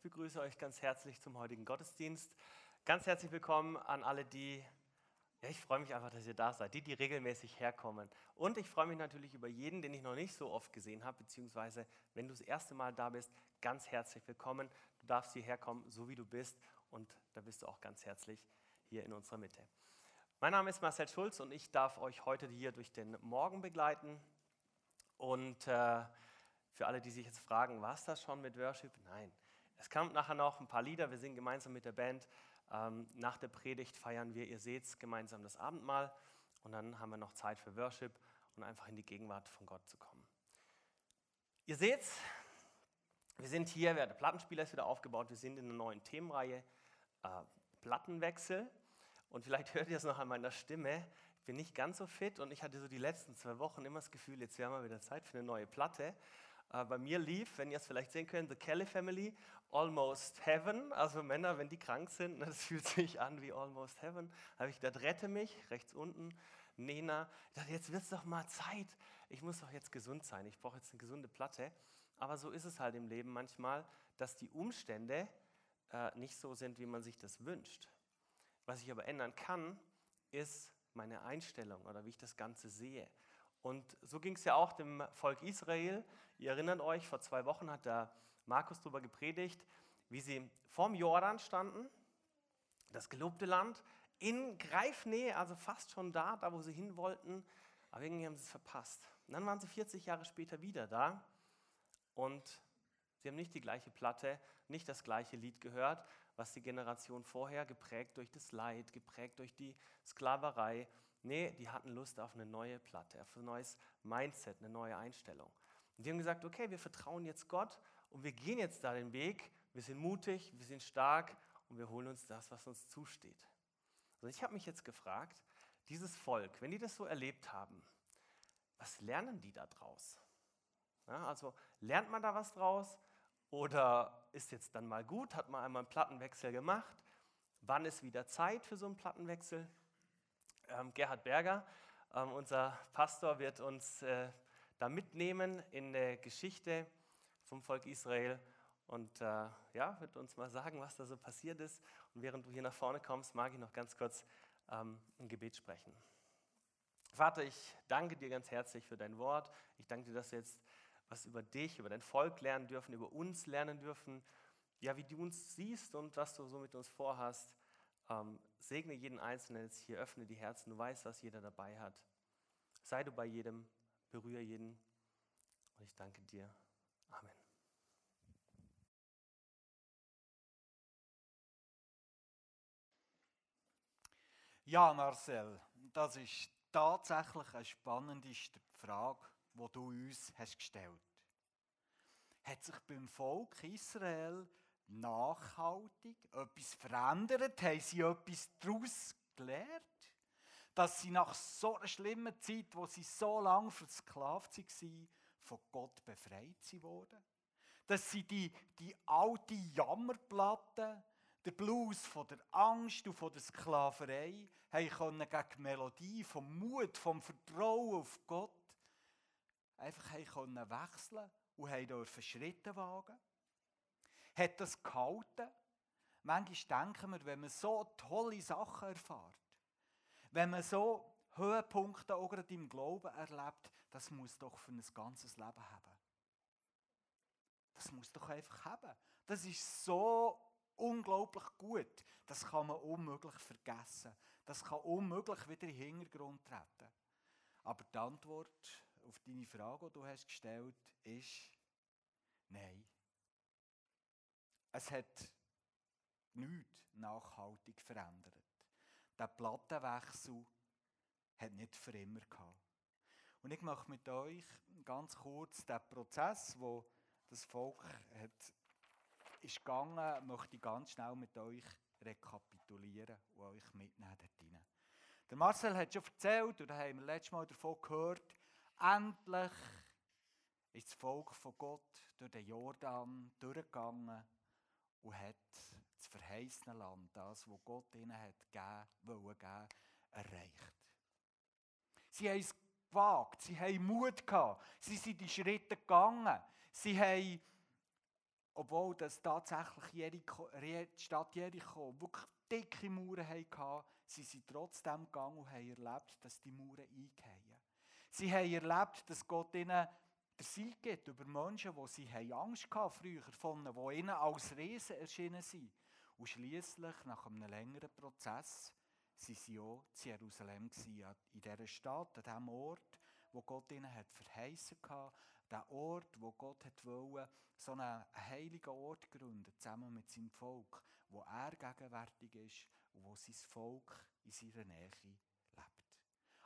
Ich begrüße euch ganz herzlich zum heutigen Gottesdienst. Ganz herzlich willkommen an alle, die, ja, ich freue mich einfach, dass ihr da seid, die, die regelmäßig herkommen. Und ich freue mich natürlich über jeden, den ich noch nicht so oft gesehen habe, beziehungsweise wenn du das erste Mal da bist, ganz herzlich willkommen. Du darfst hierher kommen, so wie du bist, und da bist du auch ganz herzlich hier in unserer Mitte. Mein Name ist Marcel Schulz und ich darf euch heute hier durch den Morgen begleiten. Und äh, für alle, die sich jetzt fragen, war es das schon mit Worship? Nein. Es kommt nachher noch ein paar Lieder, wir singen gemeinsam mit der Band. Ähm, nach der Predigt feiern wir, ihr seht gemeinsam das Abendmahl und dann haben wir noch Zeit für Worship und einfach in die Gegenwart von Gott zu kommen. Ihr seht, wir sind hier, der Plattenspieler ist wieder aufgebaut, wir sind in einer neuen Themenreihe, äh, Plattenwechsel. Und vielleicht hört ihr es noch an meiner Stimme. Ich bin nicht ganz so fit und ich hatte so die letzten zwei Wochen immer das Gefühl, jetzt wäre mal wieder Zeit für eine neue Platte. Äh, bei mir lief, wenn ihr es vielleicht sehen könnt, The Kelly Family, Almost Heaven. Also Männer, wenn die krank sind, das fühlt sich an wie Almost Heaven. Habe ich gedacht, rette mich, rechts unten. Nena, ich dachte, jetzt wird es doch mal Zeit. Ich muss doch jetzt gesund sein. Ich brauche jetzt eine gesunde Platte. Aber so ist es halt im Leben manchmal, dass die Umstände äh, nicht so sind, wie man sich das wünscht. Was ich aber ändern kann, ist meine Einstellung oder wie ich das Ganze sehe. Und so ging es ja auch dem Volk Israel. Ihr erinnert euch, vor zwei Wochen hat der Markus darüber gepredigt, wie sie vorm Jordan standen, das gelobte Land, in Greifnähe, also fast schon da, da wo sie hin wollten, aber irgendwie haben sie es verpasst. Und dann waren sie 40 Jahre später wieder da und sie haben nicht die gleiche Platte, nicht das gleiche Lied gehört, was die Generation vorher geprägt durch das Leid, geprägt durch die Sklaverei, Nee, die hatten Lust auf eine neue Platte, auf ein neues Mindset, eine neue Einstellung. Und die haben gesagt, okay, wir vertrauen jetzt Gott und wir gehen jetzt da den Weg. Wir sind mutig, wir sind stark und wir holen uns das, was uns zusteht. Also ich habe mich jetzt gefragt, dieses Volk, wenn die das so erlebt haben, was lernen die da draus? Ja, also lernt man da was draus oder ist jetzt dann mal gut, hat man einmal einen Plattenwechsel gemacht? Wann ist wieder Zeit für so einen Plattenwechsel? ähm, Gerhard Berger, ähm, unser Pastor, wird uns äh, da mitnehmen in der Geschichte vom Volk Israel und äh, ja, wird uns mal sagen, was da so passiert ist. Und während du hier nach vorne kommst, mag ich noch ganz kurz ähm, ein Gebet sprechen. Vater, ich danke dir ganz herzlich für dein Wort. Ich danke dir, dass wir jetzt was über dich, über dein Volk lernen dürfen, über uns lernen dürfen. Ja, wie du uns siehst und was du so mit uns vorhast. Ähm, segne jeden Einzelnen jetzt hier, öffne die Herzen. Du weißt, was jeder dabei hat. Sei du bei jedem, berühre jeden. Und ich danke dir. Amen. Ja, Marcel, das ist tatsächlich eine spannendste Frage, die du uns hast gestellt hast. Hat sich beim Volk Israel nachhaltig etwas verändert? Haben sie etwas daraus gelernt? Dass sie nach so einer schlimmen Zeit, wo sie so lange versklavt waren, von Gott befreit wurden? Dass sie die, die alte Jammerplatte, der Blues von der Angst und von der Sklaverei, haben können gegen die Melodie vom Mut, vom Vertrauen auf Gott einfach haben können wechseln und haben dürfen Schritte wagen hat das gehalten? Manchmal denken wir, wenn man so tolle Sachen erfährt, wenn man so Höhepunkte auch gerade im Glauben erlebt, das muss doch für ein ganzes Leben haben. Das muss doch einfach haben. Das ist so unglaublich gut. Das kann man unmöglich vergessen. Das kann unmöglich wieder in den Hintergrund treten. Aber die Antwort auf deine Frage, die du hast gestellt hast, ist Nein. Es hat nichts nachhaltig verändert. Der Plattenwechsel hat nicht für immer gehabt. Und ich möchte mit euch ganz kurz den Prozess, wo das Volk hat, ist gegangen, möchte ich ganz schnell mit euch rekapitulieren und euch mitnehmen. Der Marcel hat schon erzählt, oder haben wir letztes Mal davon gehört, endlich ist das Volk von Gott durch den Jordan durchgegangen und hat verheißene Land, das, wo Gott ihnen hat gegeben, wollen erreicht. Sie haben es gewagt, sie haben Mut gehabt, sie sind die Schritte gegangen, sie haben obwohl das tatsächlich Jericho, die Stadt Jericho wirklich dicke Mauern hatten, sind sie trotzdem gegangen und haben erlebt, dass die Mauern eingehen. Sie haben erlebt, dass Gott ihnen der Sieg gibt über Menschen, die sie haben Angst hatten früher von ihnen, die ihnen als Riesen erschienen sind. Und schließlich nach einem längeren Prozess sie sie auch in Jerusalem in dieser Stadt, an diesem Ort, wo Gott ihnen hat verheißen hatte, der Ort, wo Gott wollte, so einen heiligen Ort gründen, zusammen mit seinem Volk, wo er gegenwärtig ist und wo sein Volk in seiner Nähe lebt.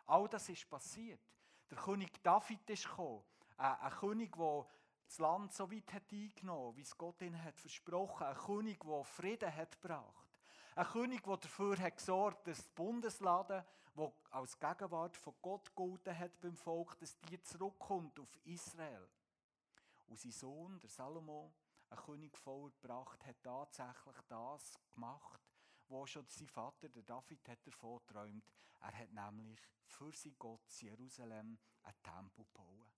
All das ist passiert. Der König David ist gekommen, ein König, der das Land so weit hat eingenommen, wie es Gott ihnen hat versprochen, ein König, der Frieden hat gebracht. Ein König, der dafür hat gesorgt dass die Bundeslade, die als Gegenwart von Gott gegolten hat beim Volk, dass die zurückkommt auf Israel. Und sein Sohn, der Salomo, ein König vorgebracht, hat tatsächlich das gemacht, wo schon sein Vater, der David, hat davon geträumt. Er hat nämlich für sein Gott Jerusalem ein Tempel gebaut.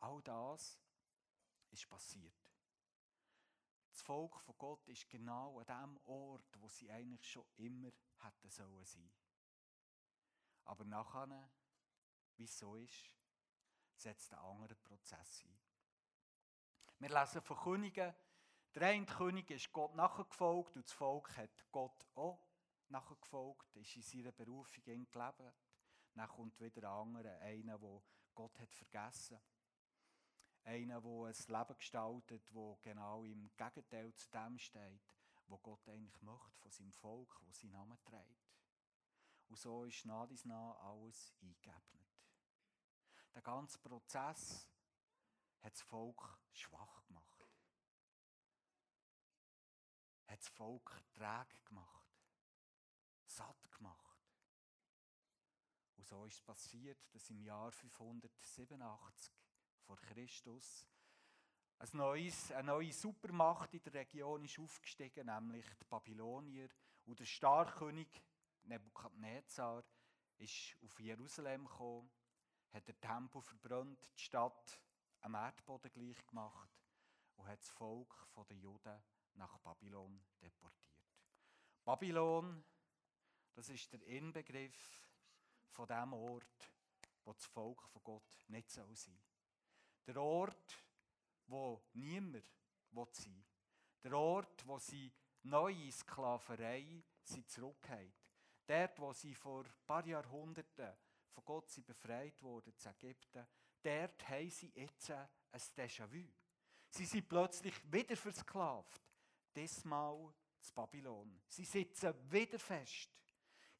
All das ist passiert. Das Volk von Gott ist genau an dem Ort, wo sie eigentlich schon immer hätten sollen sein. Aber nachher, wie es so ist, setzt ein anderer Prozess ein. Wir lesen von Königen, der eine König ist Gott nachgefolgt und das Volk hat Gott auch nachgefolgt, ist in seiner Berufung gelebt. Dann kommt wieder ein anderer, einer, der Gott hat vergessen hat. Einer, der ein Leben gestaltet, wo genau im Gegenteil zu dem steht, wo Gott eigentlich möchte von seinem Volk, wo sein Name trägt. Und so ist nach dies nach alles eingeebnet. Der ganze Prozess hat das Volk schwach gemacht. Hat das Volk träge gemacht. Satt gemacht. Und so ist es passiert, dass im Jahr 587 vor Christus ein neues, eine neue Supermacht in der Region ist aufgestiegen, nämlich die Babylonier. Und der Starkönig Nebukadnezar ist auf Jerusalem gekommen, hat den Tempel verbrannt, die Stadt am Erdboden gleich gemacht und hat das Volk der Juden nach Babylon deportiert. Babylon, das ist der Inbegriff von dem Ort, wo das Volk von Gott nicht sein soll. Der Ort, wo niemand sein will. Der Ort, wo sie neue Sklaverei sie zurückhalten. Dort, wo sie vor ein paar Jahrhunderten von Gott sie befreit wurden, zu Ägypten, dort haben sie jetzt ein Déjà-vu. Sie sind plötzlich wieder versklavt. Diesmal zu Babylon. Sie sitzen wieder fest.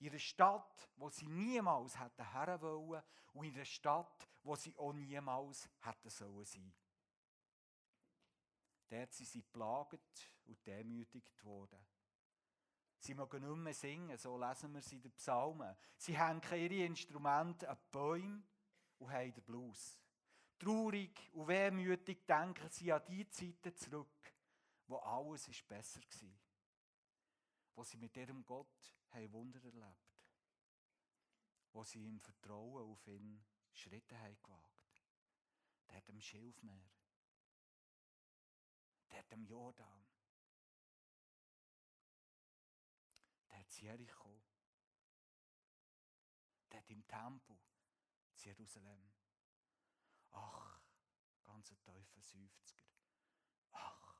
In einer Stadt, wo sie niemals hätten her wollen und in einer Stadt, wo sie auch niemals hätten sollen sein. Dort sind sie plagt und demütigt worden. Sie mögen nicht mehr singen, so lesen wir sie in den Psalmen. Sie hängen ihre Instrumente an Bäume und haben den Blues. Traurig und wehmütig denken sie an die Zeiten zurück, wo alles ist besser war. Wo sie mit ihrem Gott haben Wunder erlebt. Wo sie im Vertrauen auf ihn Schritte haben gewagt. Der hat am Schilfmeer. Der hat am Jordan. Der hat Jericho. Der hat im Tempel zu Jerusalem. Ach, ganz ein tiefer Seufzer. Ach,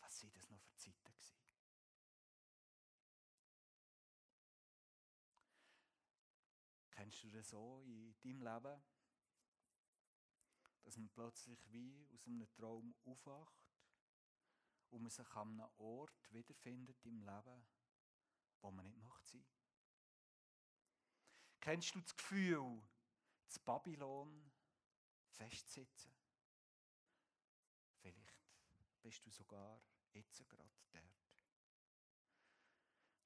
was sind das Du das so in deinem Leben? Dass man plötzlich wie aus einem Traum aufwacht und man sich an einem Ort wiederfindet im Leben, wo man nicht möchte sein. Kennst du das Gefühl, zu Babylon festsitzen? Vielleicht bist du sogar jetzt gerade dort.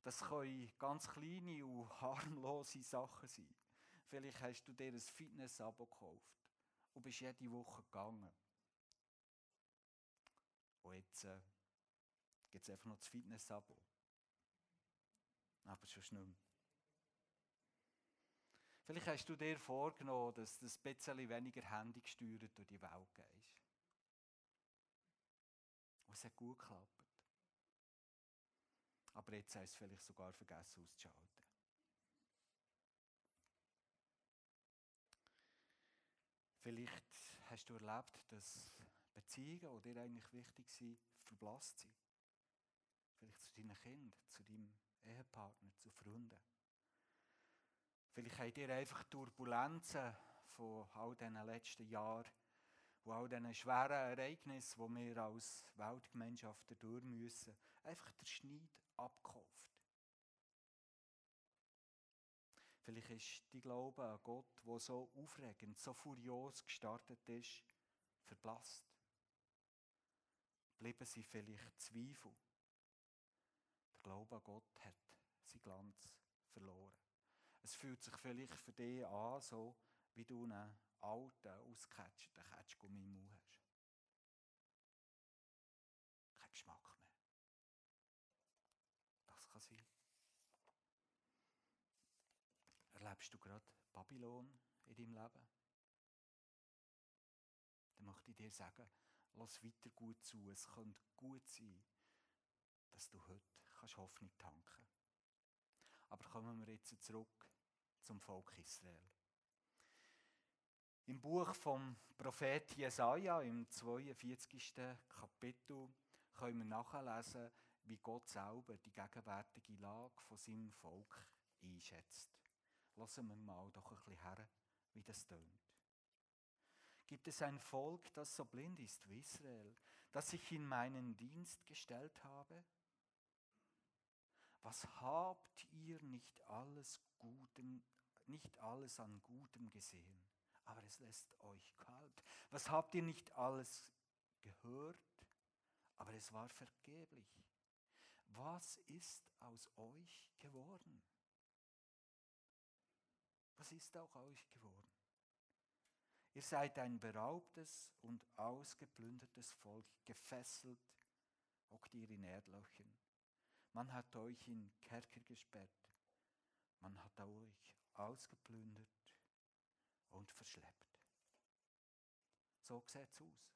Das können ganz kleine und harmlose Sachen sein. Vielleicht hast du dir ein Fitness-Abo gekauft und bist jede Woche gegangen. Und jetzt äh, gibt es einfach noch das Fitness-Abo. Aber schon nicht mehr. Vielleicht hast du dir vorgenommen, dass du ein bisschen weniger Handy gesteuert durch die Welt gehst. es hat gut geklappt. Aber jetzt hast du es vielleicht sogar vergessen auszuschalten. Vielleicht hast du erlebt, dass Beziehungen, die dir eigentlich wichtig sind, verblasst sind. Vielleicht zu deinen Kindern, zu deinem Ehepartner, zu Freunden. Vielleicht habt ihr einfach Turbulenzen von all diesen letzten Jahren und all diesen schweren Ereignissen, die wir als Weltgemeinschaft durch müssen, einfach der Schneid abgekauft. Vielleicht ist die Glaube an Gott, der so aufregend, so furios gestartet ist, verblasst. Bleiben sie vielleicht Zweifel. Der Glaube an Gott hat seinen Glanz verloren. Es fühlt sich vielleicht für dich an, so wie du einen alten, ausgecatchten Ketschgummi im Mund hast. Kein Geschmack mehr. Das kann sein. Erlebst du gerade Babylon in deinem Leben? Dann möchte ich dir sagen, lass weiter gut zu. Es könnte gut sein, dass du heute Hoffnung tanken kannst. Aber kommen wir jetzt zurück zum Volk Israel. Im Buch vom Prophet Jesaja, im 42. Kapitel, können wir nachlesen, wie Gott selber die gegenwärtige Lage von seinem Volk einschätzt. Lassen wir mal doch ein bisschen her, wie das tönt. Gibt es ein Volk, das so blind ist wie Israel, das ich in meinen Dienst gestellt habe? Was habt ihr nicht alles Guten, nicht alles an Gutem gesehen, aber es lässt euch kalt? Was habt ihr nicht alles gehört, aber es war vergeblich? Was ist aus euch geworden? Was ist auch euch geworden? Ihr seid ein beraubtes und ausgeplündertes Volk, gefesselt, hockt ihr in Erdlöchern. Man hat euch in Kerker gesperrt, man hat euch ausgeplündert und verschleppt. So sieht es aus.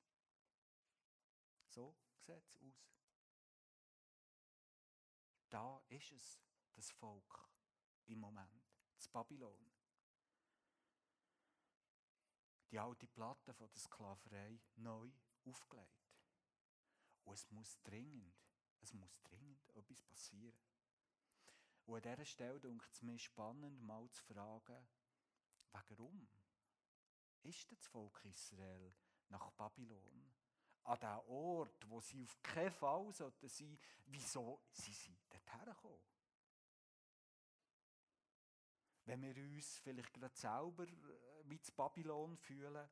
So sieht es aus. Da ist es, das Volk im Moment, das Babylon die alte Platte von der Sklaverei neu aufgelegt. Und es muss dringend, es muss dringend etwas passieren. Und an dieser Stelle denkt es mir spannend, mal zu fragen, warum ist das Volk Israel nach Babylon? An den Ort, wo sie auf keinen Fall sollten sein, wieso sie sind dorthin gekommen? Wenn wir uns vielleicht gerade selber wie zu Babylon fühlen,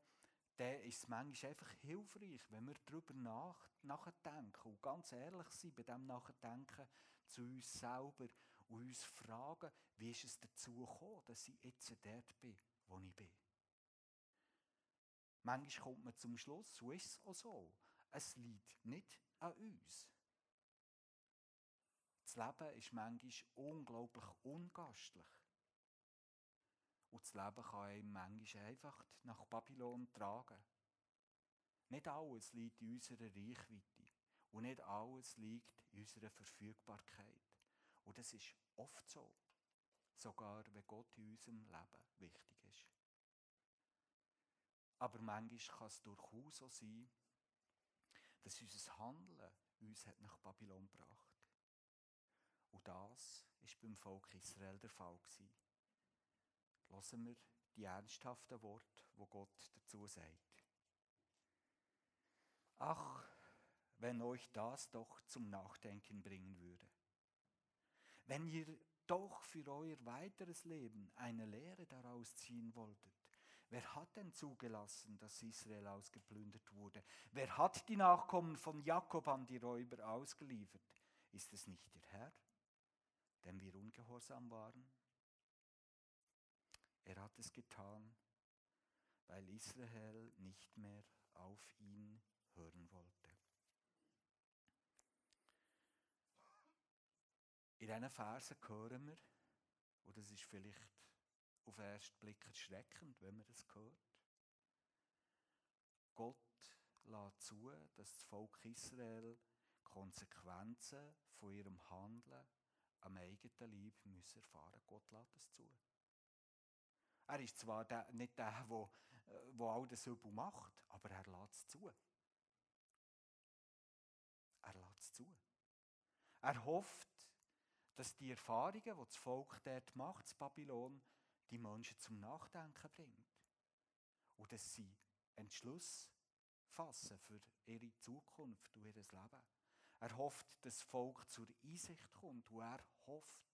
dann ist es manchmal einfach hilfreich, wenn wir darüber nach, nachdenken und ganz ehrlich sind bei dem Nachdenken zu uns selber und uns fragen, wie ist es dazu gekommen, dass ich jetzt dort bin, wo ich bin. Manchmal kommt man zum Schluss, so ist es auch so. Es liegt nicht an uns. Das Leben ist manchmal unglaublich ungastlich. Und das Leben kann einem manchmal einfach nach Babylon tragen. Nicht alles liegt in unserer Reichweite. Und nicht alles liegt in unserer Verfügbarkeit. Und das ist oft so. Sogar wenn Gott in unserem Leben wichtig ist. Aber manchmal kann es durchaus so sein, dass unser Handeln uns hat nach Babylon gebracht. Und das ist beim Volk Israel der Fall gewesen. Lassen wir die ernsthaften Worte, wo Gott dazu sagt. Ach, wenn euch das doch zum Nachdenken bringen würde. Wenn ihr doch für euer weiteres Leben eine Lehre daraus ziehen wolltet. Wer hat denn zugelassen, dass Israel ausgeplündert wurde? Wer hat die Nachkommen von Jakob an die Räuber ausgeliefert? Ist es nicht der Herr, dem wir ungehorsam waren? Er hat es getan, weil Israel nicht mehr auf ihn hören wollte. In diesen Versen hören wir, und das ist vielleicht auf den ersten Blick erschreckend, wenn man das hört, Gott lässt zu, dass das Volk Israel Konsequenzen von ihrem Handeln am eigenen Leib erfahren. Gott lässt es zu. Er ist zwar der, nicht der, der, der all das Übel macht, aber er lässt es zu. Er lässt es zu. Er hofft, dass die Erfahrungen, die das Volk dort macht, das Babylon, die Menschen zum Nachdenken bringt. Und dass sie Entschluss fassen für ihre Zukunft und ihr Leben. Er hofft, dass das Volk zur Einsicht kommt und er hofft,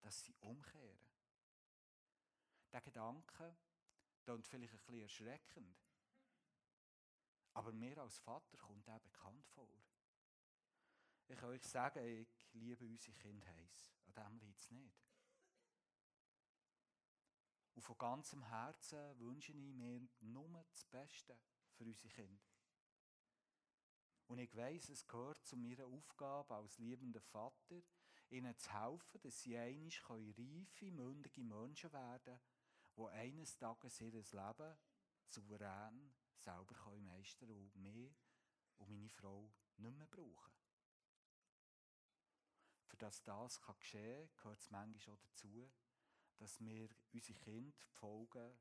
dass sie umkehren. Der Gedanke klingt vielleicht ein bisschen erschreckend, aber mir als Vater kommt er bekannt vor. Ich kann euch sagen, ich liebe unsere Kinder heiß. An dem liegt es nicht. Und von ganzem Herzen wünsche ich mir nur das Beste für unsere Kinder. Und ich weiß, es gehört zu meiner Aufgabe als liebender Vater, ihnen zu helfen, dass sie einig reife, mündige Menschen werden können, die eines Tages ihr Leben souverän selber meistern können und mich und meine Frau nicht mehr brauchen. Für dass das geschehen kann, gehört es manchmal auch dazu, dass wir unsere Kinder die Folgen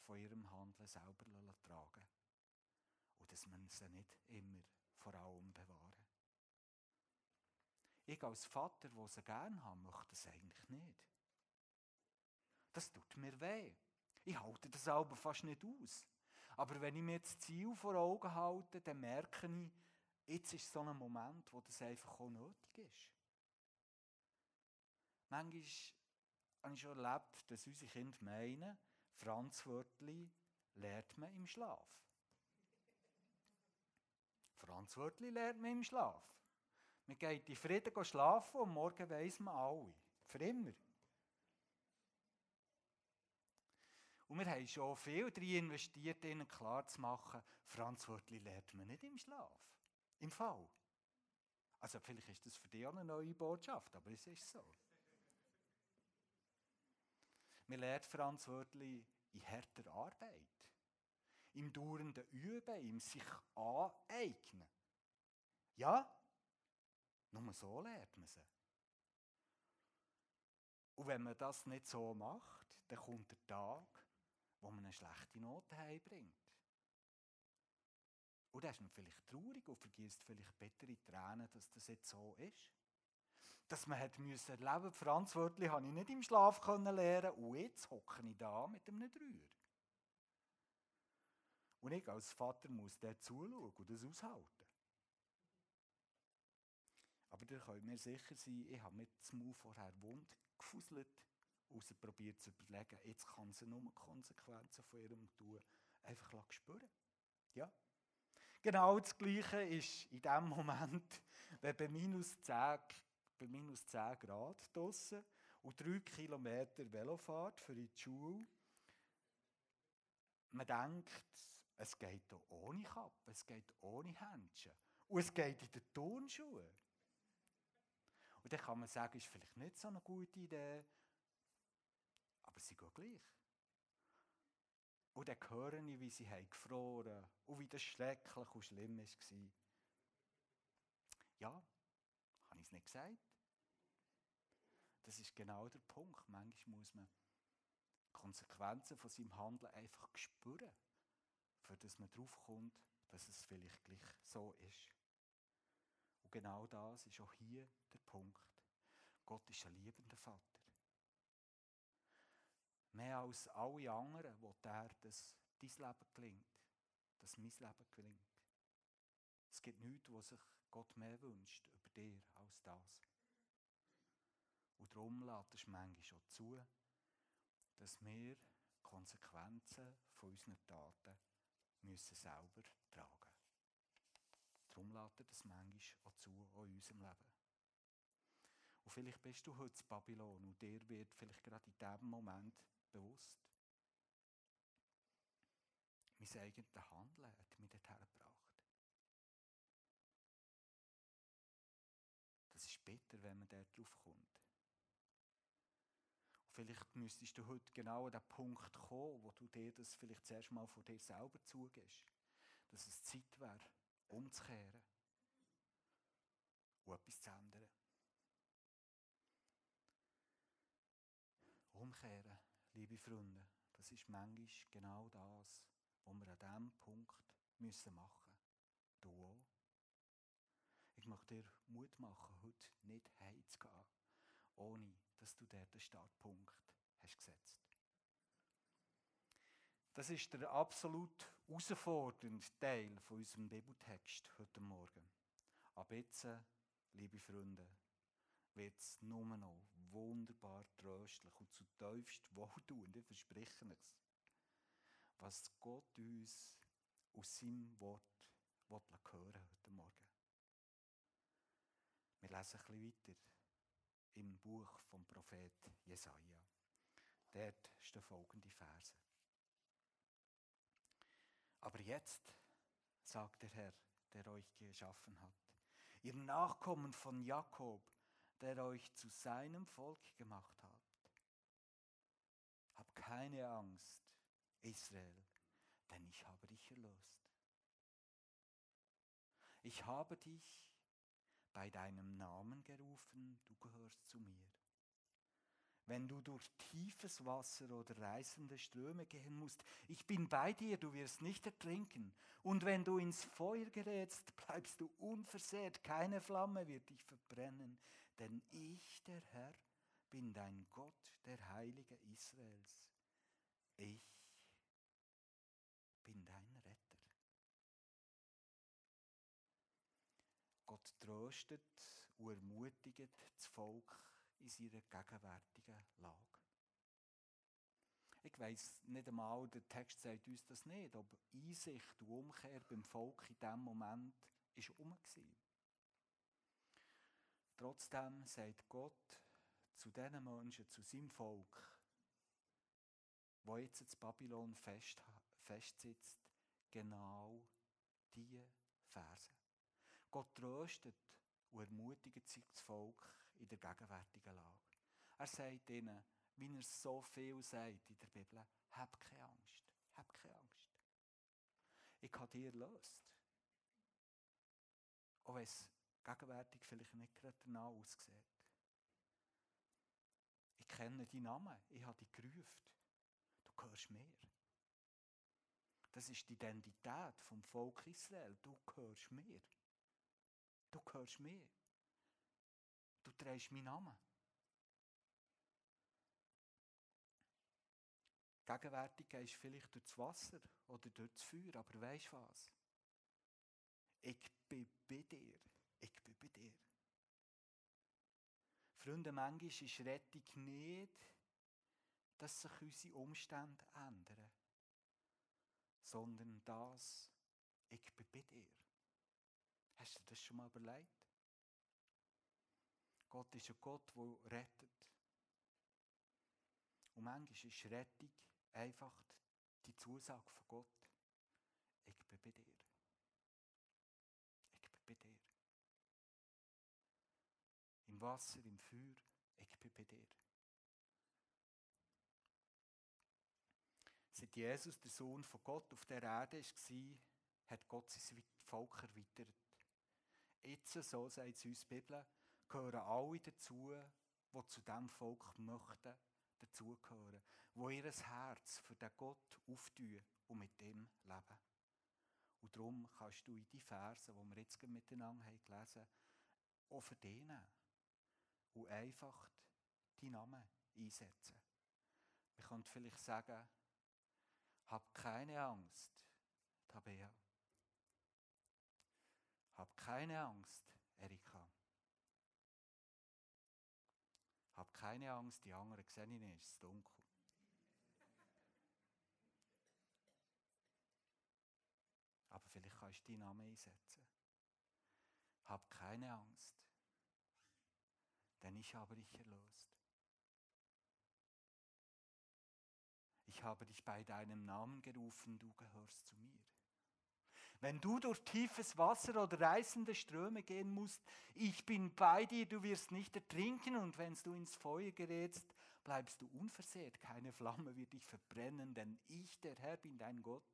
von ihrem Handeln selber tragen Und dass wir sie nicht immer vor allem bewahren. Ich als Vater, der sie gerne habe, möchte das eigentlich nicht. Das tut mir weh. Ich halte das aber fast nicht aus. Aber wenn ich mir das Ziel vor Augen halte, dann merke ich, jetzt ist so ein Moment, wo das einfach auch nötig ist. Manchmal habe ich schon erlebt, dass unsere Kinder meinen, Franz Wörtli lernt man im Schlaf. Franz Wörtli lernt man im Schlaf. Man geht in Frieden schlafen und morgen weiss man alle. Für immer. Und wir haben schon viel darin investiert, ihnen klarzumachen, Franz Wörtli lernt man nicht im Schlaf. Im Fall. Also vielleicht ist das für dich auch eine neue Botschaft, aber es ist so. Man lernt Franz Wörtli in harter Arbeit im dauernden Üben, im sich aneignen. Ja, nur so lernt man sie. Und wenn man das nicht so macht, dann kommt der Tag, wo man eine schlechte Note heimbringt. Und dann ist man vielleicht traurig und vergisst vielleicht bittere Tränen, dass das jetzt so ist. Dass man hat müssen erleben, Franz Wörtli habe ich nicht im Schlaf lernen und jetzt hocke ich da mit einem Dreier. Und ich als Vater muss dort zuschauen und das aushalten. Aber da könnt mir sicher sein, ich habe mit dem Mund vorher wund gefuselt, außer probiert zu überlegen, jetzt kann sie nur Konsequenzen von ihrem Tun einfach spüren. Ja? Genau das Gleiche ist in dem Moment, wenn bei minus 10, bei minus 10 Grad draussen und drei Kilometer Velofahrt für die Schule, man denkt, es geht hier ohne Kappe, es geht ohne Händchen. Und es geht in den Turnschuhen. Und dann kann man sagen, ist vielleicht nicht so eine gute Idee, aber sie gehen gleich. Und dann höre ich, wie sie haben gefroren und wie das schrecklich und schlimm war. Ja, habe ich es nicht gesagt? Das ist genau der Punkt. Manchmal muss man die Konsequenzen von seinem Handeln einfach spüren für das man drauf kommt, dass es vielleicht gleich so ist. Und genau das ist auch hier der Punkt. Gott ist ein liebender Vater. Mehr als alle anderen will er, dass dein Leben gelingt, dass mein Leben gelingt. Es gibt nichts, was sich Gott mehr wünscht über dir als das. Und darum lädt es manchmal schon zu, dass wir Konsequenzen von unseren Taten müssen selber tragen. Darum lädt er das manchmal auch zu, in unserem Leben. Und vielleicht bist du heute in Babylon und dir wird vielleicht gerade in diesem Moment bewusst, mein eigenes Handeln hat mich dorthin gebracht. Das ist bitter, wenn man dort drauf kommt. Vielleicht müsstest du heute genau an den Punkt kommen, wo du dir das vielleicht zuerst mal von dir selber zugehst. Dass es Zeit wäre, umzukehren. etwas zu ändern. Umkehren, liebe Freunde, das ist manchmal genau das, was wir an diesem Punkt müssen machen müssen. Du auch. Ich möchte dir Mut machen, heute nicht heimzugehen, ohne dass du dort den Startpunkt hast gesetzt. Das ist der absolut herausfordernde Teil von unserem Bibeltext heute Morgen. Aber jetzt, liebe Freunde, wird es nur noch wunderbar tröstlich und zutiefst wohltuend, ich verspreche es, was Gott uns aus seinem Wort hören heute Morgen. Wir lesen ein bisschen weiter im Buch vom Prophet Jesaja. Dort stehen folgende Verse. Aber jetzt, sagt der Herr, der euch geschaffen hat, ihr Nachkommen von Jakob, der euch zu seinem Volk gemacht hat. Hab keine Angst, Israel, denn ich habe dich erlöst. Ich habe dich bei deinem Namen gerufen, du gehörst zu mir. Wenn du durch tiefes Wasser oder reißende Ströme gehen musst, ich bin bei dir, du wirst nicht ertrinken. Und wenn du ins Feuer gerätst, bleibst du unversehrt, keine Flamme wird dich verbrennen. Denn ich, der Herr, bin dein Gott, der Heilige Israels. Ich bin dein Retter. Gott tröstet und ermutigt das Volk in seiner gegenwärtigen Lage. Ich weiß nicht einmal, der Text sagt uns das nicht, ob Einsicht und Umkehr beim Volk in diesem Moment ist um. Trotzdem sagt Gott zu diesen Menschen, zu seinem Volk, wo jetzt das Babylon fest, festsitzt, genau diese Verse. Gott tröstet und ermutigt sich das Volk in der gegenwärtigen Lage. Er sagt ihnen, wie er so viel sagt in der Bibel, hab keine Angst, hab keine Angst. Ich habe dir löst. Auch wenn es gegenwärtig vielleicht nicht gerade danach aussieht. Ich kenne deinen Namen, ich habe dich gerufen. Du gehörst mir. Das ist die Identität vom Volk Israel. Du gehörst mir. Du gehörst mir. Du trägst meinen Namen. Gegenwärtig gehst du vielleicht durch das Wasser oder durch das Feuer, aber weißt du was? Ich bin bei dir. Bei dir. Freunde, manchmal ist Rettung nicht, dass sich unsere Umstände ändern, sondern das, ich bin bei dir. Hast du das schon mal überlegt? Gott ist ein Gott, der rettet. Und manchmal ist Rettung einfach die Zusage von Gott. Ich bin bei dir. Ich bin bei dir. Im Wasser, im Feuer, ich bin bei dir. Seit Jesus der Sohn von Gott auf der Erde war, hat Gott sein Volk erweitert. Jetzt, so sagt es uns die Bibel, gehören alle dazu, die zu diesem Volk möchten, dazugehören, wo ihr Herz für den Gott auftun und mit dem leben. Und darum kannst du in die Verse, die wir jetzt miteinander gelesen haben, auch verdienen und einfach die Namen einsetzen. Man könnte vielleicht sagen, hab keine Angst, Tabea. Hab keine Angst, Erika. Hab keine Angst, die anderen sehen ich nicht, es ist dunkel. Aber vielleicht kannst du deinen Namen einsetzen. Hab keine Angst, denn ich habe dich erlöst. Ich habe dich bei deinem Namen gerufen, du gehörst zu mir. Wenn du durch tiefes Wasser oder reißende Ströme gehen musst, ich bin bei dir, du wirst nicht ertrinken und wenn du ins Feuer gerätst, bleibst du unversehrt, keine Flamme wird dich verbrennen, denn ich, der Herr, bin dein Gott.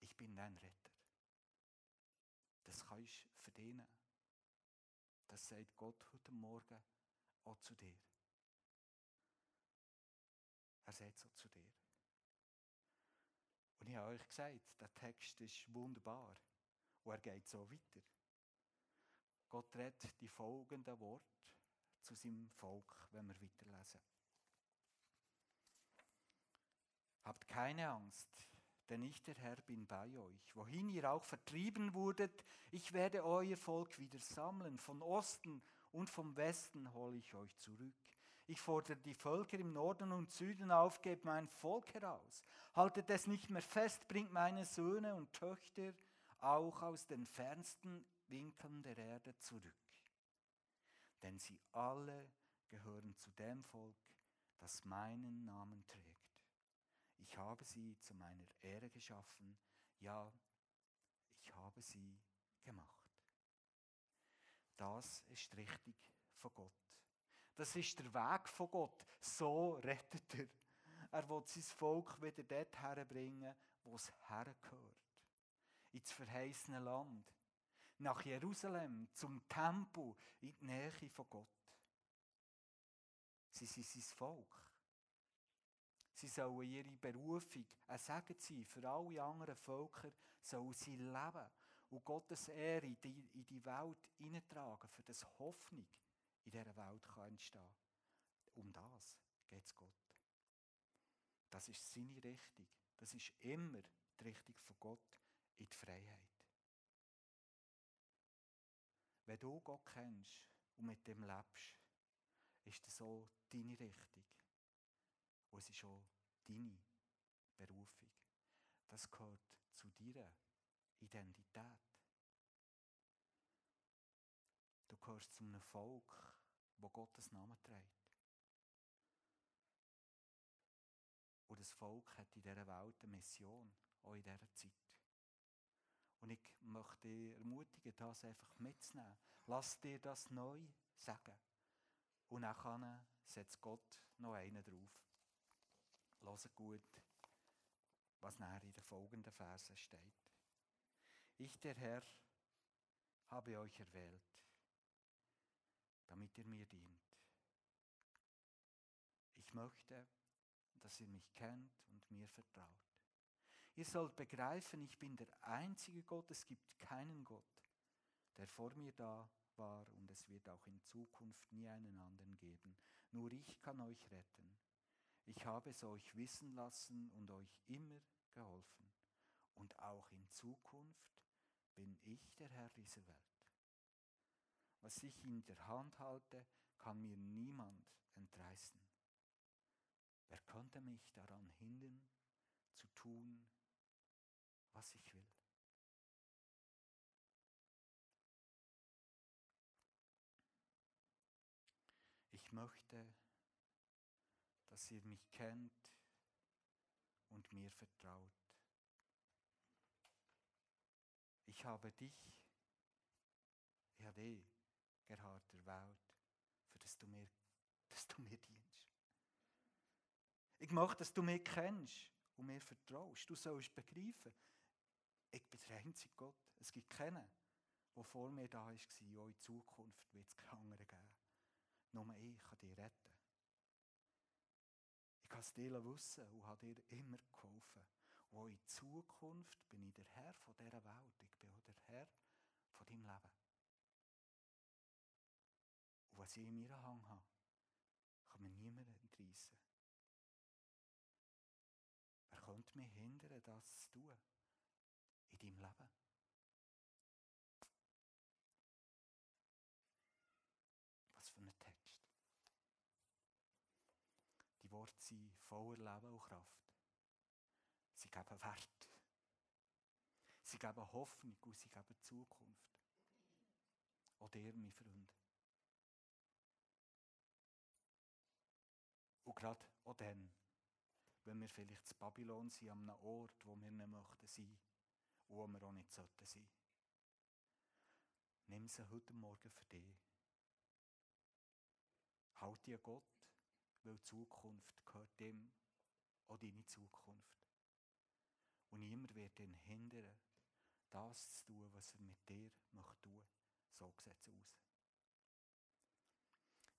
Ich bin dein Retter. Das kannst du verdienen. Das sagt Gott heute Morgen auch zu dir. Er sagt so zu dir. Und ich habe euch gesagt, der Text ist wunderbar. Und er geht so weiter. Gott redet die folgenden Worte zu seinem Volk, wenn wir weiterlesen. Habt keine Angst, denn ich, der Herr, bin bei euch. Wohin ihr auch vertrieben wurdet, ich werde euer Volk wieder sammeln. Von Osten und vom Westen hole ich euch zurück. Ich fordere die Völker im Norden und Süden auf, gebt mein Volk heraus. Haltet es nicht mehr fest, bringt meine Söhne und Töchter auch aus den fernsten Winkeln der Erde zurück. Denn sie alle gehören zu dem Volk, das meinen Namen trägt. Ich habe sie zu meiner Ehre geschaffen, ja, ich habe sie gemacht. Das ist richtig von Gott. Das ist der Weg von Gott. So rettet er. Er will sein Volk wieder dort herbringen, wo es hergehört. Ins verheißene Land. Nach Jerusalem, zum Tempel, in die Nähe von Gott. Sie sind sein Volk. Sie sollen ihre Berufung ein Segen sein für alle anderen Völker, sollen sie leben und Gottes Ehre in die, Welt hineintragen, für das Hoffnung in dieser Welt kann entstehen Um das geht es Gott. Das ist seine Richtung. Das ist immer die Richtung von Gott in die Freiheit. Wenn du Gott kennst und mit dem lebst, ist das so deine Richtung. Und es ist auch deine Berufung. Das gehört zu deiner Identität. Du gehörst zu einem Volk, wo Gottes Namen trägt. Und das Volk hat in dieser Welt eine Mission, auch in dieser Zeit. Und ich möchte dich ermutigen, das einfach mitzunehmen. Lass dir das neu sagen. Und dann setzt Gott noch einen drauf. Hört gut, was nachher in den folgenden Versen steht. Ich, der Herr, habe euch erwählt, damit ihr mir dient. Ich möchte, dass ihr mich kennt und mir vertraut. Ihr sollt begreifen, ich bin der einzige Gott, es gibt keinen Gott, der vor mir da war und es wird auch in Zukunft nie einen anderen geben. Nur ich kann euch retten. Ich habe es euch wissen lassen und euch immer geholfen. Und auch in Zukunft bin ich der Herr dieser Welt. Was ich in der Hand halte, kann mir niemand entreißen. Wer könnte mich daran hindern, zu tun, was ich will? Ich möchte dass ihr mich kennt und mir vertraut. Ich habe dich, ich habe dich, Gerhard, erwählt, für das du mir, dass du mir dienst. Ich möchte, dass du mich kennst und mir vertraust. Du sollst begreifen, ich bin der einzige Gott. Es gibt keinen, der vor mir da war, auch in Zukunft wird es keine anderen geben. Nur ich kann dich retten. Kann es dir wissen und habe dir immer geholfen. Und in Zukunft bin ich der Herr von dieser Welt. Ich bin auch der Herr von deinem Leben. Und was ich in meiner Hand habe, kann mir niemand entreissen. Wer könnte mich hindern, das zu tun? In deinem Leben? Worte sind voller Leben und Kraft. Sie geben Wert. Sie geben Hoffnung und sie geben Zukunft. Auch dir, mein Freund. Und gerade auch dann, wenn wir vielleicht zu Babylon sind, an einem Ort, wo wir nicht möchten sein und wo wir auch nicht sollten sein. Nimm sie heute Morgen für dich. Halt dir Gott weil die Zukunft gehört dem, auch deine Zukunft. Und niemand wird ihn hindern, das zu tun, was er mit dir möchte tun. So sieht es aus.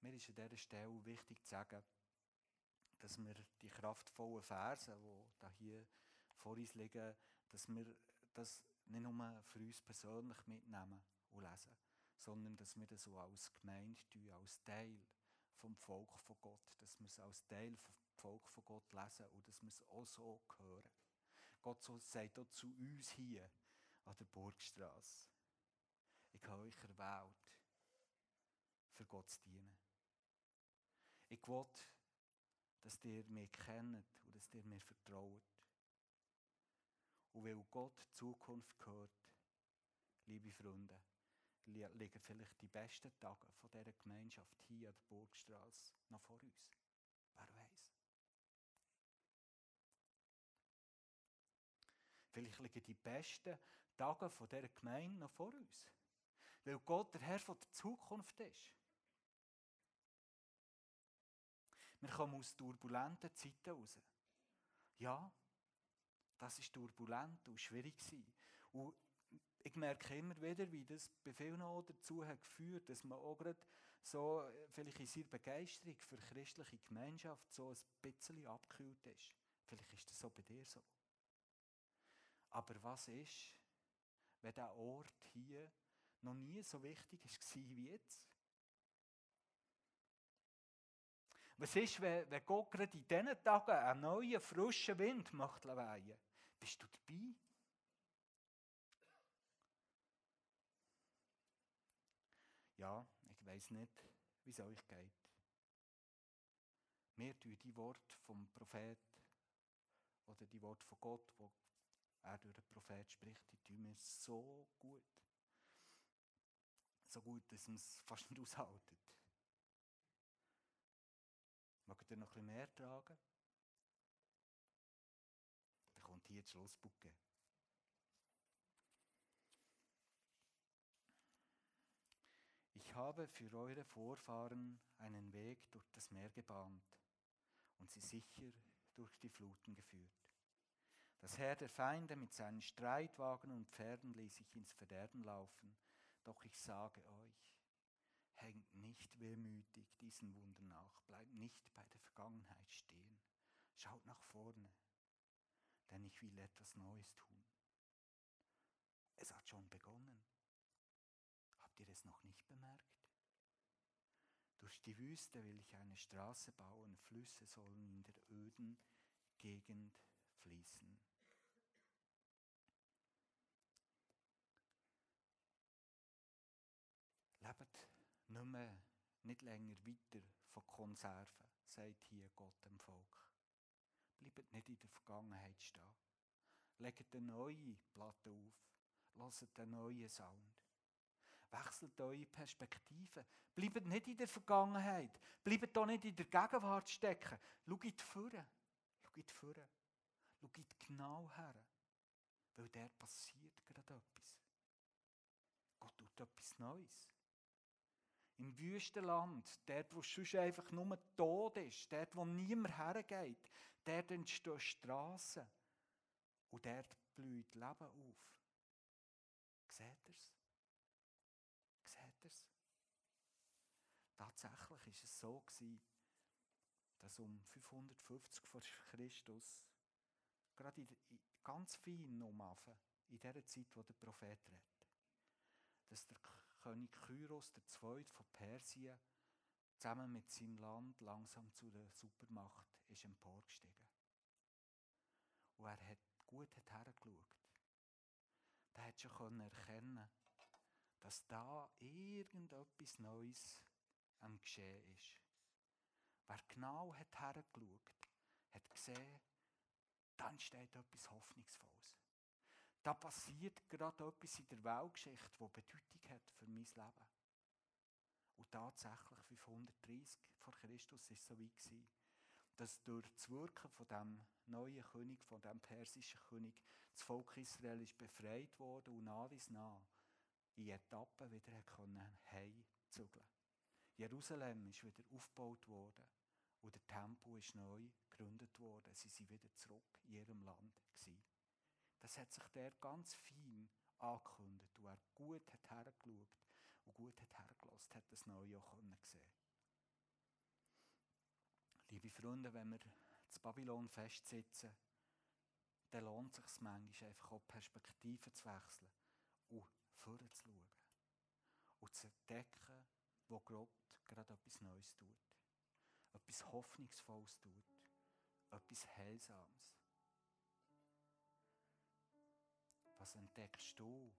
Mir ist an dieser Stelle wichtig zu sagen, dass wir die kraftvollen Verse, die hier vor uns liegen, dass wir das nicht nur für uns persönlich mitnehmen und lesen, sondern dass wir das so als Gemeinde tun, als Teil vom Volk von Gott, dass wir es als Teil vom Volk von Gott lesen und dass wir es auch so hören. Gott sagt auch zu uns hier an der Burgstraße. Ich habe euch erwählt, für Gott zu dienen. Ich will, dass ihr mich kennt und dass ihr mir vertraut. Und weil Gott Zukunft gehört, liebe Freunde, liegen vielleicht die besten Tage von dieser Gemeinschaft hier an der Burgstraße noch vor uns. Wer weiß? Vielleicht liegen die besten Tage von dieser Gemeinde noch vor uns. Weil Gott der Herr von der Zukunft ist. Wir kommen aus turbulenten Zeiten raus. Ja, das ist turbulent und schwierig. Und ich merke immer wieder, wie das bei vielen auch dazu hat geführt, dass man auch gerade so, vielleicht in seiner Begeisterung für christliche Gemeinschaft so ein bisschen abgekühlt ist. Vielleicht ist das so bei dir so. Aber was ist, wenn der Ort hier noch nie so wichtig war wie jetzt? Was ist, wenn Gott gerade in diesen Tagen einen neuen, frischen Wind macht wehen? Bist du dabei? Ja, ich weiß nicht, wie es euch geht. Mir tun die Worte vom Prophet oder die Worte von Gott, wo er durch den Prophet spricht, die tun mir so gut. So gut, dass man es fast nicht aushaltet. Mag ihr noch ein bisschen mehr tragen? Dann kommt hier die Schlussbucke. Ich habe für eure Vorfahren einen Weg durch das Meer gebahnt und sie sicher durch die Fluten geführt. Das Heer der Feinde mit seinen Streitwagen und Pferden ließ sich ins Verderben laufen, doch ich sage euch, hängt nicht wehmütig diesen Wunder nach, bleibt nicht bei der Vergangenheit stehen, schaut nach vorne, denn ich will etwas Neues tun. Es hat schon begonnen. Ihr es noch nicht bemerkt? Durch die Wüste will ich eine Straße bauen, Flüsse sollen in der öden Gegend fließen. Lebt nicht mehr, nicht länger weiter von Konserven, sagt hier Gott dem Volk. Bleibt nicht in der Vergangenheit stehen. Legt eine neue Platte auf. Lasst einen neuen Sound. Wechselt eure Perspektive. Bleibt nicht in der Vergangenheit. Bleibt doch nicht in der Gegenwart stecken. Schaut vorne. Schaut vorne. Schaut genau her. Weil der passiert gerade etwas. Gott tut etwas Neues. Im Wüstenland, dort, wo sonst einfach nur Tod ist, dort, wo niemand hergeht, dort entstehen Strassen. Und dort blüht Leben auf. Seht ihr es? Seht ihr es? Tatsächlich war es so, dass um 550 vor Christus, gerade in, ganz fein umaffen, in der Zeit, wo der Prophet redet, dass der König Kyros II. von Persien zusammen mit seinem Land langsam zu der Supermacht ist emporgestiegen. Und er hat gut hergeschaut. Der hat schon erkennen dass da irgendetwas Neues am Geschehen ist. Wer genau hat hergeschaut, hat gesehen, dann steht etwas Hoffnungsvolles. Da passiert gerade etwas in der Weltgeschichte, das Bedeutung hat für mein Leben. Und tatsächlich 530 vor Christus ist es so weit dass durch das Wirken von dem neuen König, von dem persischen König, das Volk Israel ist befreit worden und nach dies nach in Etappen wieder heimzügeln Jerusalem ist wieder aufgebaut worden und der Tempel ist neu gegründet worden. Sie sind wieder zurück in ihrem Land gewesen. Das hat sich der ganz fein angekündigt und er gut hat hergeschaut und gut hat hergelassen, hat das Neue auch sehen Liebe Freunde, wenn wir zu Babylon festsitzen, dann lohnt es sich manchmal einfach auch Perspektiven zu wechseln und vorzuschauen. Und zu entdecken, wo Gott gerade etwas Neues tut. Etwas Hoffnungsvolles tut. Etwas Heilsames. Was entdeckst du,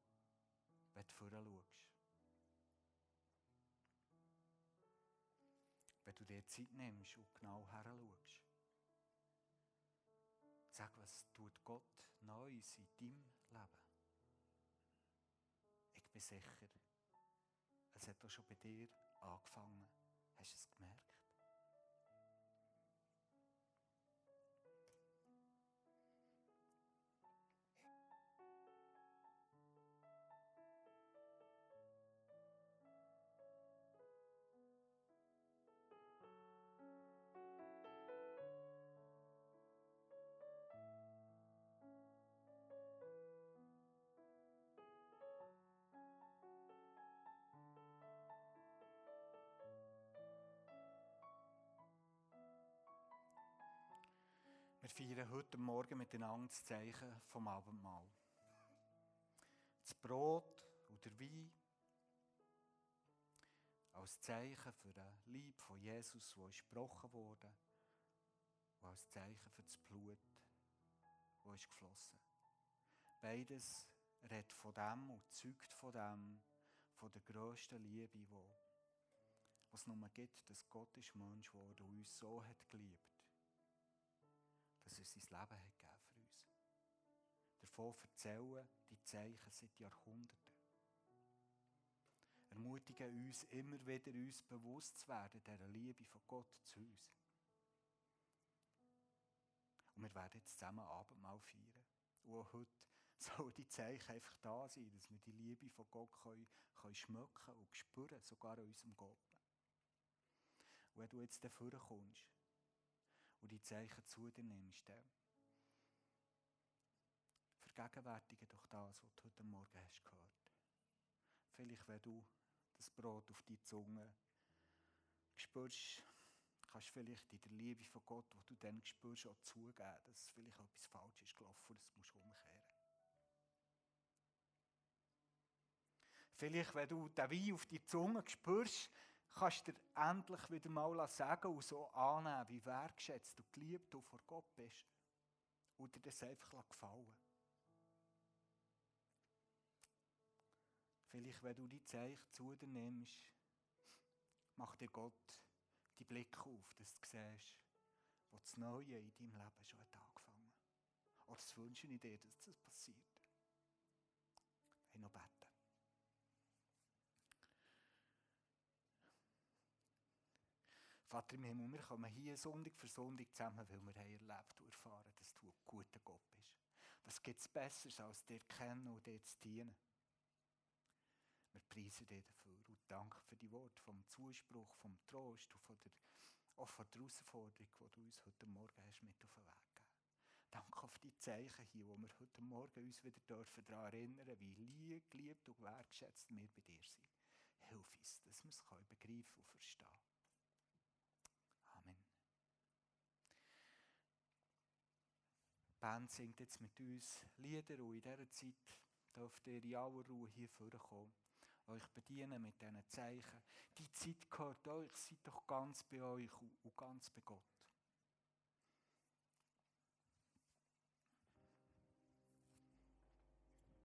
wenn du vorher schaust? Wenn du dir Zeit nimmst und genau her schaust. Sag, was tut Gott Neues in deinem Leben? Ich bin sicher, es hat auch schon bei dir angefangen. Hast du es gemerkt? Feiern heute Morgen miteinander das Zeichen vom Abendmahl. Das Brot und der Wein als Zeichen für den Lieb von Jesus, wo ist gebrochen wurde, und als Zeichen für das Blut, wo ist geflossen. Beides redet von dem und zeugt von dem, von der grössten Liebe, die es nur gibt, dass Gott ist Mensch wurde und uns so hat geliebt dass er sein Leben hat gegeben für uns. Davon erzählen die Zeichen seit Jahrhunderten. Ermutigen uns immer wieder, uns bewusst zu werden, dieser Liebe von Gott zu uns. Und wir werden jetzt zusammen Abendmahl feiern. Und auch heute sollen die Zeichen einfach da sein, dass wir die Liebe von Gott können, können schmecken und spüren, sogar an unserem Gott. Und wenn du jetzt dafür kommst, und die Zeichen zu dir nimmst, vergegenwärtige doch das, was du heute Morgen hast gehört. Vielleicht, wenn du das Brot auf die Zunge spürst, kannst du vielleicht in der Liebe von Gott, wo du dann spürst, auch zugeben, dass vielleicht etwas falsch ist gelaufen und das musst umkehren. Vielleicht, wenn du den Wein auf die Zunge spürst, kannst du dir endlich wieder mal sagen und so annehmen, wie wertschätzt und geliebt du vor Gott bist. Und dir das einfach gefallen. Vielleicht, wenn du die Zeichen zu dir nimmst, macht dir Gott die Blicke auf, dass du siehst, wo das Neue in deinem Leben schon hat angefangen hat. Oder das wünsche ich dir, dass das passiert. Ich noch beten. Vater im Himmel, wir kommen hier Sonntag für Sonntag zusammen, weil wir haben erlebt und erfahren, dass du ein guter Gott bist. Was gibt es Besseres, als dir kennen und dir zu dienen? Wir preisen dir dafür und danken für die Worte vom Zuspruch, vom Trost und von der, auch von der Herausforderung, die du uns heute Morgen hast mit auf den Weg gegeben Danke auf die Zeichen hier, wo wir heute Morgen uns wieder dürfen daran erinnern, wie lieb, geliebt und wertschätzt wir bei dir sind. Hilf uns, dass wir es begreifen und verstehen Band singt jetzt mit uns Lieder und in dieser Zeit dürft ihr in aller Ruhe hier vorkommen, euch bedienen mit diesen Zeichen. Die Zeit gehört euch, seid doch ganz bei euch und ganz bei Gott.